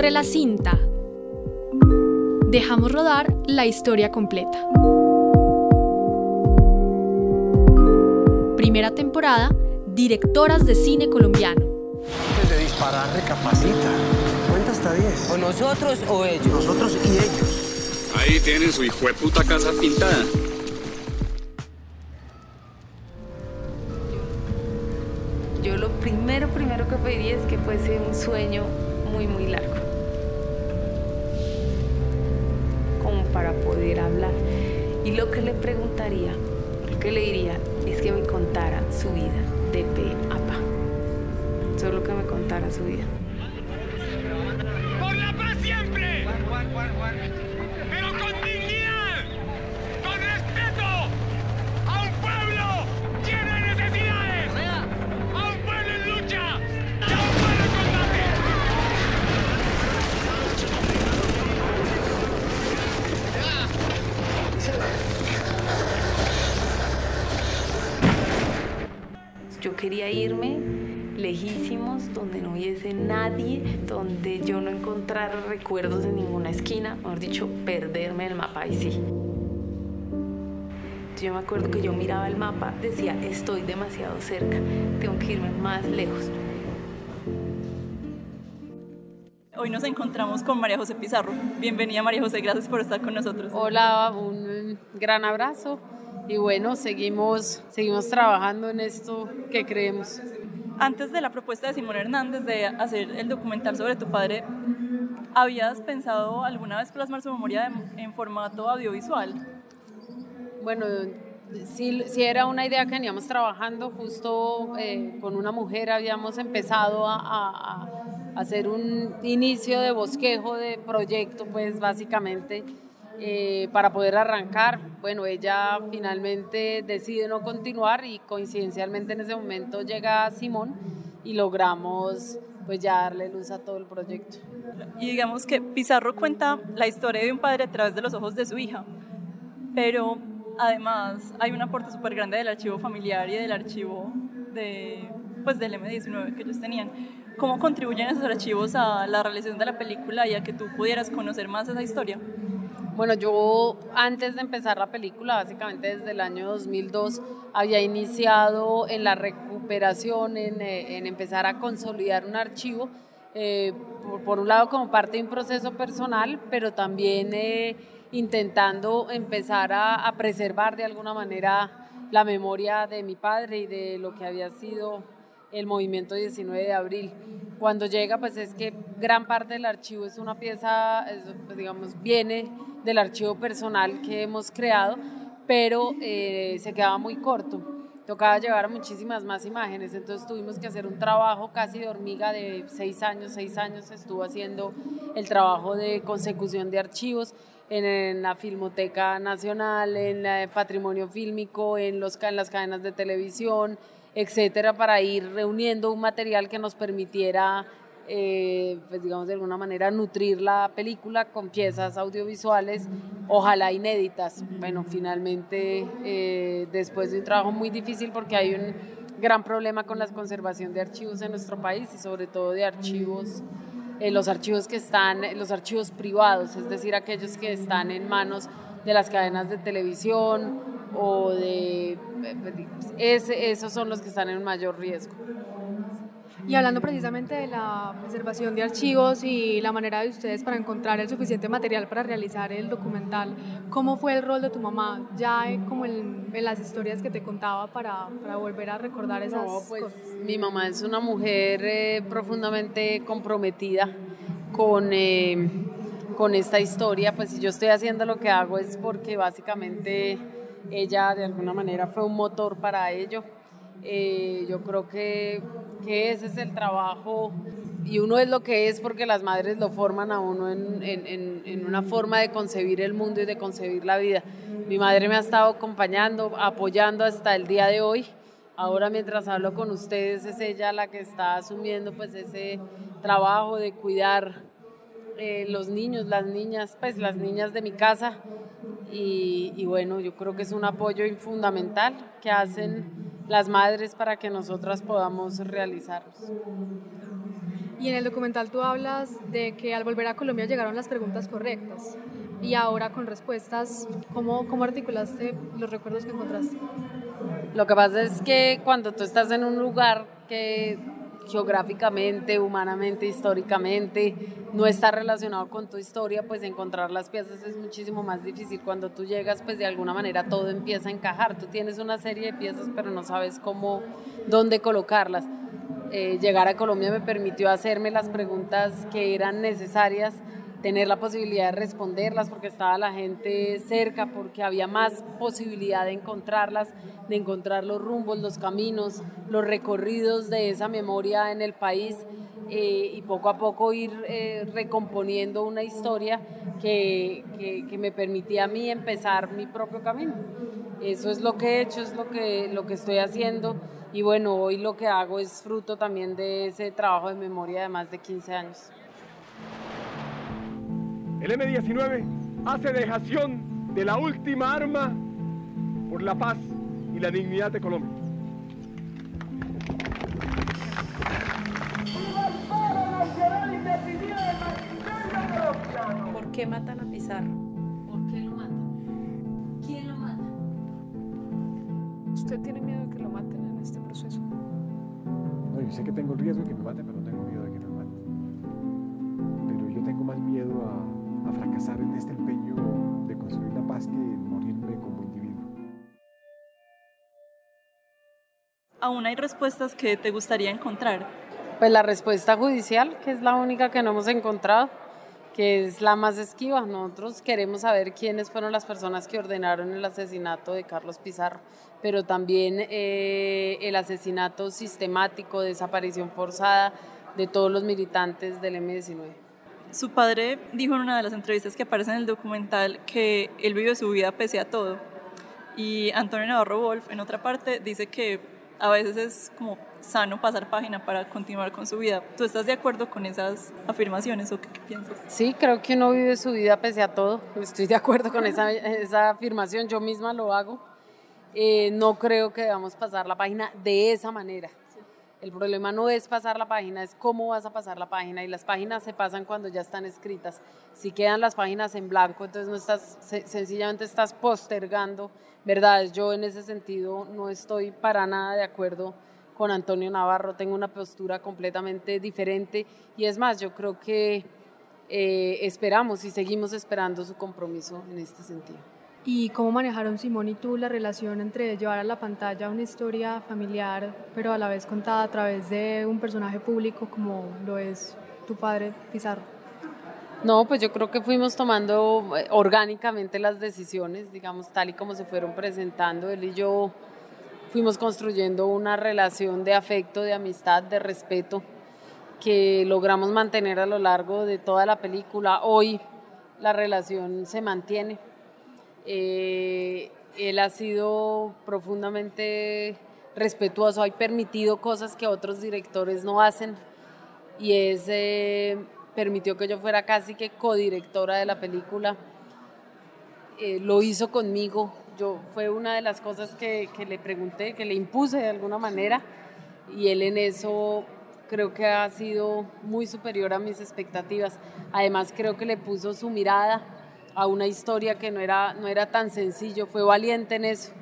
Corre la cinta. Dejamos rodar la historia completa. Primera temporada, directoras de cine colombiano. Antes de disparar, recapacita. Cuenta hasta 10. ¿O nosotros o ellos? Nosotros y ellos. Ahí tienen su hijo de puta casa pintada. Yo lo primero, primero que pediría es que fuese un sueño muy, muy largo. Para poder hablar. Y lo que le preguntaría, lo que le diría, es que me contara su vida de pe a pa. Solo que me contara su vida. ¡Por la paz siempre! ¡Pero quería irme lejísimos, donde no hubiese nadie, donde yo no encontrara recuerdos en ninguna esquina, mejor dicho, perderme el mapa y sí. Yo me acuerdo que yo miraba el mapa, decía, estoy demasiado cerca, tengo que irme más lejos. Hoy nos encontramos con María José Pizarro. Bienvenida María José, gracias por estar con nosotros. Hola, un gran abrazo y bueno, seguimos, seguimos trabajando en esto que creemos. Antes de la propuesta de Simón Hernández de hacer el documental sobre tu padre, ¿habías pensado alguna vez plasmar su memoria en, formato audiovisual? Bueno, sí, sí, era una idea que veníamos trabajando, justo eh, con una mujer habíamos empezado a, a, a, hacer un inicio de bosquejo de proyecto, pues básicamente eh, para poder arrancar. Bueno, ella finalmente decide no continuar y coincidencialmente en ese momento llega Simón y logramos pues ya darle luz a todo el proyecto. Y digamos que Pizarro cuenta la historia de un padre a través de los ojos de su hija, pero además hay un aporte súper grande del archivo familiar y del archivo de, pues, del M19 que ellos tenían. ¿Cómo contribuyen esos archivos a la realización de la película y a que tú pudieras conocer más esa historia? Bueno, yo antes de empezar la película, básicamente desde el año 2002, había iniciado en la recuperación, en, eh, en empezar a consolidar un archivo, eh, por, por, un lado como parte de un proceso personal, pero también eh, intentando empezar a, a preservar de alguna manera la memoria de mi padre y de lo que había sido el movimiento 19 de abril. Cuando llega, pues es que gran parte del archivo es una pieza, es, pues digamos, viene del archivo personal que hemos creado, pero eh, se quedaba muy corto. Tocaba llevar muchísimas más imágenes, entonces tuvimos que hacer un trabajo casi de hormiga de seis años, seis años estuvo haciendo el trabajo de consecución de archivos en, en la Filmoteca Nacional, en el Patrimonio Fílmico, en, los, en las cadenas de televisión, etcétera, para ir reuniendo un material que nos permitiera, eh, pues digamos de alguna manera, nutrir la película con piezas audiovisuales, ojalá inéditas. Bueno, finalmente, eh, después de un trabajo muy difícil porque hay un gran problema con la conservación de archivos en nuestro país y sobre todo de archivos, eh, los archivos que están, los archivos privados, es decir, aquellos que están en manos de las cadenas de televisión o de... Es, esos son los que están en mayor riesgo. Y hablando precisamente de la preservación de archivos y la manera de ustedes para encontrar el suficiente material para realizar el documental, ¿cómo fue el rol de tu mamá ya como en, en las historias que te contaba para, para, volver a recordar esas no, pues, cosas? Mi mamá es una mujer eh, profundamente comprometida con... Eh, con esta historia, pues si yo estoy haciendo lo que hago es porque básicamente ella de alguna manera fue un motor para ello. Eh, yo creo que, que, ese es el trabajo y uno es lo que es porque las madres lo forman a uno en, en, en, una forma de concebir el mundo y de concebir la vida. Mi madre me ha estado acompañando, apoyando hasta el día de hoy. Ahora mientras hablo con ustedes es ella la que está asumiendo pues ese trabajo de cuidar eh, los niños, las niñas, pues las niñas de mi casa. Y, y, bueno, yo creo que es un apoyo fundamental que hacen las madres para que nosotras podamos realizarlos. Y en el documental tú hablas de que al volver a Colombia llegaron las preguntas correctas. Y ahora con respuestas, ¿cómo, cómo articulaste los recuerdos que encontraste? Lo que pasa es que cuando tú estás en un lugar que geográficamente, humanamente, históricamente, no está relacionado con tu historia, pues encontrar las piezas es muchísimo más difícil. Cuando tú llegas, pues de alguna manera todo empieza a encajar. Tú tienes una serie de piezas, pero no sabes cómo, dónde colocarlas. Eh, llegar a Colombia me permitió hacerme las preguntas que eran necesarias tener la posibilidad de responderlas porque estaba la gente cerca, porque había más posibilidad de encontrarlas, de encontrar los rumbos, los caminos, los recorridos de esa memoria en el país eh, y poco a poco ir eh, recomponiendo una historia que, que, me permitía a mí empezar mi propio camino. Eso es lo que he hecho, es lo que, lo que estoy haciendo y bueno, hoy lo que hago es fruto también de ese trabajo de memoria de más de 15 años. El M-19 hace dejación de la última arma por la paz y la dignidad de Colombia. ¿Por qué matan a Pizarro? ¿Aún hay respuestas que te gustaría encontrar? Pues la respuesta judicial, que es la única que no hemos encontrado, que es la más esquiva. Nosotros queremos saber quiénes fueron las personas que ordenaron el asesinato de Carlos Pizarro, pero también eh, el asesinato sistemático, desaparición forzada de todos los militantes del M-19. Su padre dijo en una de las entrevistas que aparece en el documental que él vive su vida pese a todo. Y Antonio Navarro Wolf, en otra parte, dice que a veces es como sano pasar página para continuar con su vida. ¿Tú estás de acuerdo con esas afirmaciones o qué, piensas? Sí, creo que uno vive su vida pese a todo. Estoy de acuerdo con esa, esa afirmación, yo misma lo hago. Eh, no creo que debamos pasar la página de esa manera. El problema no es pasar la página, es cómo vas a pasar la página y las páginas se pasan cuando ya están escritas. Si quedan las páginas en blanco, entonces no estás sencillamente estás postergando verdades. Yo en ese sentido no estoy para nada de acuerdo con Antonio Navarro, tengo una postura completamente diferente y es más, yo creo que eh, esperamos y seguimos esperando su compromiso en este sentido. ¿Y cómo manejaron Simón y tú la relación entre llevar a la pantalla una historia familiar, pero a la vez contada a través de un personaje público como lo es tu padre Pizarro? No, pues yo creo que fuimos tomando eh, orgánicamente las decisiones, digamos, tal y como se fueron presentando. Él y yo fuimos construyendo una relación de afecto, de amistad, de respeto, que logramos mantener a lo largo de toda la película. Hoy la relación se mantiene eh, él ha sido profundamente respetuoso, ha permitido cosas que otros directores no hacen y es, eh, permitió que yo fuera casi que codirectora de la película. Eh, lo hizo conmigo, yo fue una de las cosas que, que le pregunté, que le impuse de alguna manera y él en eso creo que ha sido muy superior a mis expectativas. Además creo que le puso su mirada a una historia que no era, no era tan sencillo, fue valiente en eso,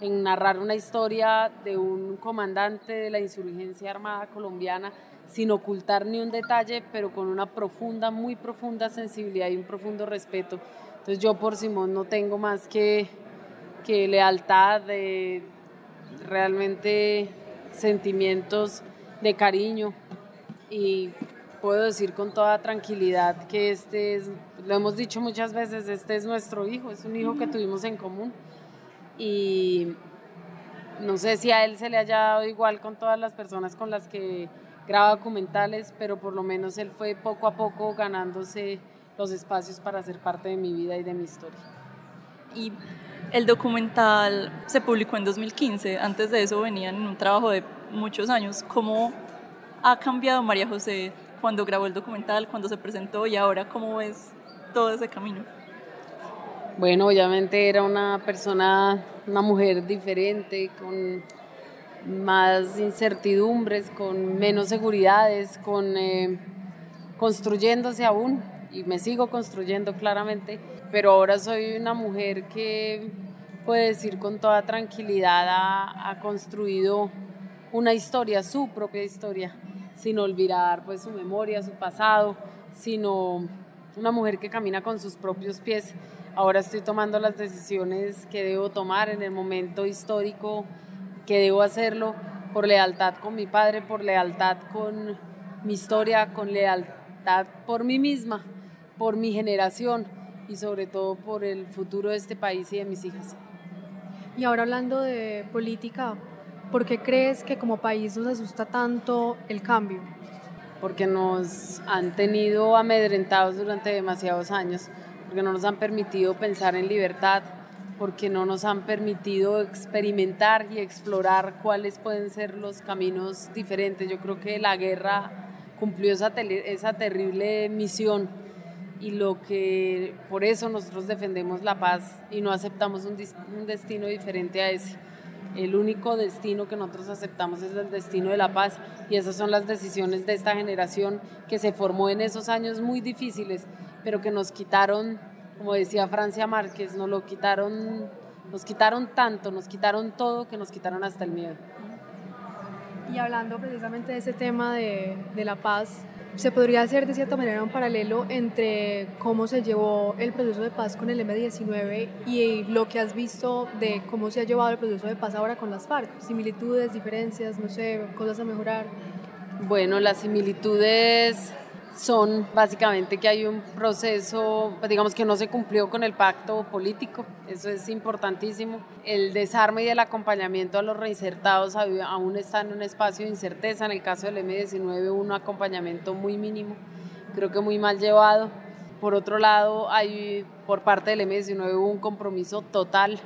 en narrar una historia de un comandante de la insurgencia armada colombiana sin ocultar ni un detalle, pero con una profunda, muy profunda sensibilidad y un profundo respeto. Entonces yo por Simón no tengo más que, que lealtad, de realmente sentimientos de cariño y puedo decir con toda tranquilidad que este es, lo hemos dicho muchas veces, este es nuestro hijo, es un hijo que tuvimos en común. Y no sé si a él se le haya dado igual con todas las personas con las que graba documentales, pero por lo menos él fue poco a poco ganándose los espacios para ser parte de mi vida y de mi historia. Y el documental se publicó en 2015, antes de eso venían en un trabajo de muchos años. ¿Cómo ha cambiado María José cuando grabó el documental, cuando se presentó y ahora cómo ves todo ese camino? Bueno, obviamente era una persona, una mujer diferente, con más incertidumbres, con menos seguridades, con eh, construyéndose aún y me sigo construyendo claramente, pero ahora soy una mujer que puede decir con toda tranquilidad ha, ha construido una historia, su propia historia, sin olvidar pues su memoria, su pasado, sino una mujer que camina con sus propios pies. Ahora estoy tomando las decisiones que debo tomar en el momento histórico que debo hacerlo por lealtad con mi padre, por lealtad con mi historia, con lealtad por mí misma, por mi generación y sobre todo por el futuro de este país y de mis hijas. Y ahora hablando de política, ¿por qué crees que como país nos asusta tanto el cambio? Porque nos han tenido amedrentados durante demasiados años, porque no nos han permitido pensar en libertad, porque no nos han permitido experimentar y explorar cuáles pueden ser los caminos diferentes. Yo creo que la guerra cumplió esa, esa terrible misión y lo que por eso nosotros defendemos la paz y no aceptamos un, un destino diferente a ese. El único destino que nosotros aceptamos es el destino de la paz y esas son las decisiones de esta generación que se formó en esos años muy difíciles, pero que nos quitaron como decía Francia Márquez, nos lo quitaron, nos quitaron tanto, nos quitaron todo que nos quitaron hasta el miedo. Y hablando precisamente de ese tema de, de la paz, se podría hacer de cierta manera un paralelo entre cómo se llevó el proceso de paz con el M19 y lo que has visto de cómo se ha llevado el proceso de paz ahora con las FARC. Similitudes, diferencias, no sé, cosas a mejorar. Bueno, las similitudes son básicamente que hay un proceso, pues, digamos que no se cumplió con el pacto político, eso es importantísimo. El desarme y el acompañamiento a los reinsertados aún están en un espacio de incerteza, en el caso del M19 un acompañamiento muy mínimo, creo que muy mal llevado. Por otro lado, hay por parte del M19 un compromiso total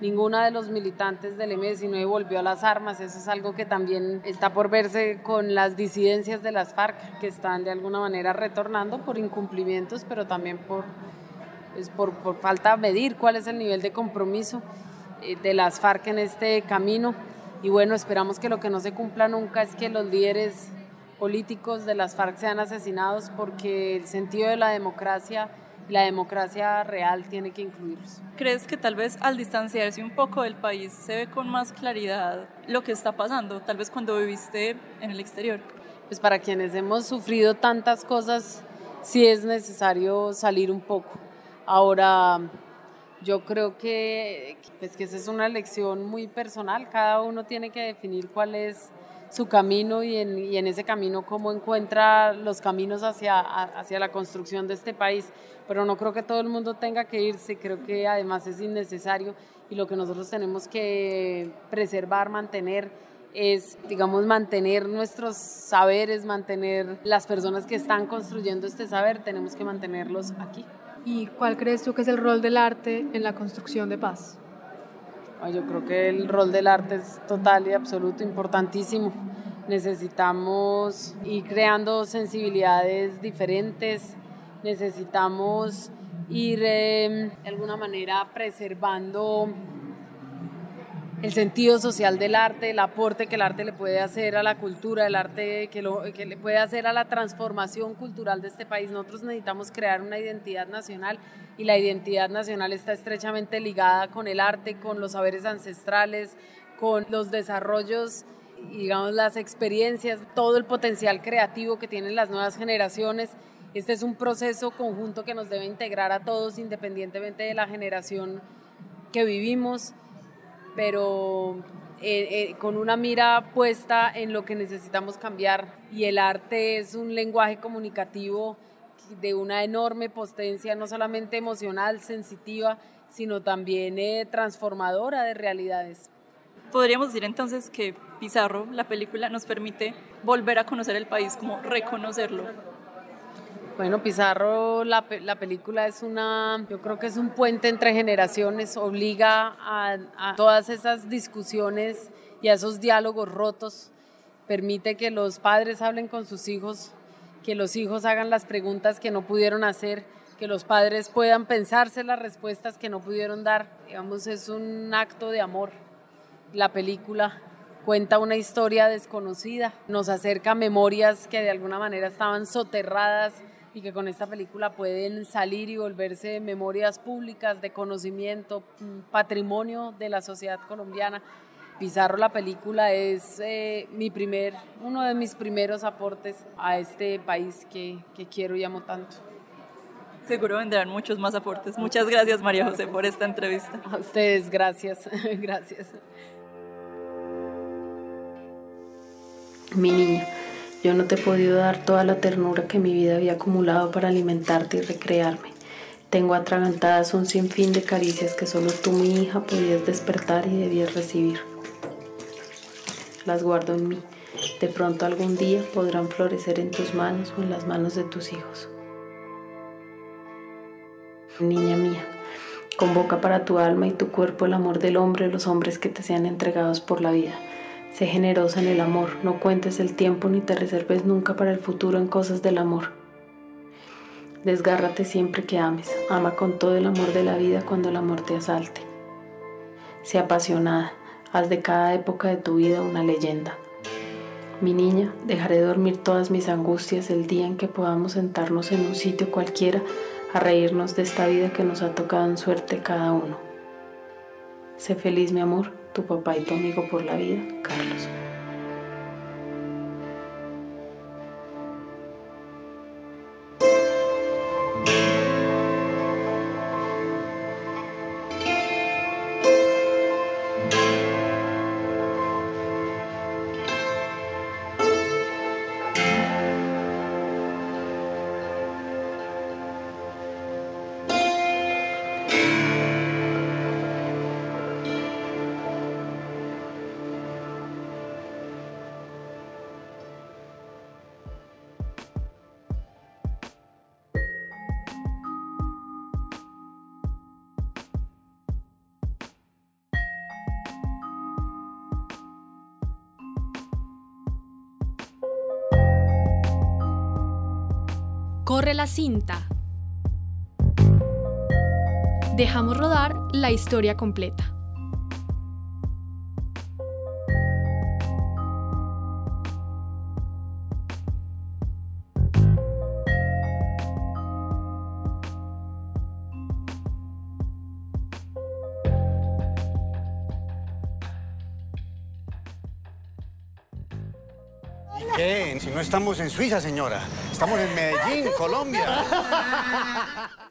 Ninguna de los militantes del M19 volvió a las armas. Eso es algo que también está por verse con las disidencias de las FARC, que están de alguna manera retornando por incumplimientos, pero también por, pues, por, por falta de medir cuál es el nivel de compromiso eh, de las FARC en este camino. Y bueno, esperamos que lo que no se cumpla nunca es que los líderes políticos de las FARC sean asesinados porque el sentido de la democracia la democracia real tiene que incluirlos. ¿Crees que tal vez al distanciarse un poco del país se ve con más claridad lo que está pasando, tal vez cuando viviste en el exterior? Pues para quienes hemos sufrido tantas cosas, sí es necesario salir un poco. Ahora, yo creo que, pues que esa es una lección muy personal, cada uno tiene que definir cuál es su camino y en, ese camino cómo encuentra los caminos hacia, hacia la construcción de este país. Pero no creo que todo el mundo tenga que irse, creo que además es innecesario y lo que nosotros tenemos que preservar, mantener es, digamos, mantener nuestros saberes, mantener las personas que están construyendo este saber, tenemos que mantenerlos aquí. ¿Y cuál crees tú que es el rol del arte en la construcción de paz? Yo creo que el rol del arte es total y absoluto, importantísimo. Necesitamos ir creando sensibilidades diferentes, necesitamos ir em, de alguna manera preservando el sentido social del arte, el aporte que el arte le puede hacer a la cultura, el arte que, le puede hacer a la transformación cultural de este país. Nosotros necesitamos crear una identidad nacional y la identidad nacional está estrechamente ligada con el arte, con los saberes ancestrales, con los desarrollos, digamos, las experiencias, todo el potencial creativo que tienen las nuevas generaciones. Este es un proceso conjunto que nos debe integrar a todos independientemente de la generación que vivimos pero eh, eh, con una mira puesta en lo que necesitamos cambiar. Y el arte es un lenguaje comunicativo de una enorme potencia, no solamente emocional, sensitiva, sino también eh, transformadora de realidades. Podríamos decir entonces que Pizarro, la película, nos permite volver a conocer el país, como reconocerlo. Bueno, Pizarro, la, la, película es una, yo creo que es un puente entre generaciones, obliga a, a, todas esas discusiones y a esos diálogos rotos, permite que los padres hablen con sus hijos, que los hijos hagan las preguntas que no pudieron hacer, que los padres puedan pensarse las respuestas que no pudieron dar. Digamos, es un acto de amor, la película, cuenta una historia desconocida, nos acerca memorias que de alguna manera estaban soterradas y que con esta película pueden salir y volverse memorias públicas de conocimiento, mm, patrimonio de la sociedad colombiana. Pizarro la película es eh, mi primer, uno de mis primeros aportes a este país que, que quiero y amo tanto. Seguro vendrán muchos más aportes. Muchas gracias María José por esta entrevista. A ustedes, gracias, gracias. Mi niña, yo no te he podido dar toda la ternura que mi vida había acumulado para alimentarte y recrearme. Tengo atragantadas un sinfín de caricias que solo tú, mi hija, podías despertar y debías recibir. Las guardo en mí. De pronto algún día podrán florecer en tus manos o en las manos de tus hijos. Niña mía, convoca para tu alma y tu cuerpo el amor del hombre, los hombres que te sean entregados por la vida. Sé generosa en el amor, no cuentes el tiempo ni te reserves nunca para el futuro en cosas del amor. Desgárrate siempre que ames, ama con todo el amor de la vida cuando el amor te asalte. Sé apasionada, haz de cada época de tu vida una leyenda. Mi niña, dejaré dormir todas mis angustias el día en que podamos sentarnos en un sitio cualquiera a reírnos de esta vida que nos ha tocado en suerte cada uno. Sé feliz, mi amor, tu papá y tu amigo por la vida, Carlos. Corre la cinta. Dejamos rodar la historia completa. No estamos en Suiza, señora. Estamos en Medellín, Colombia.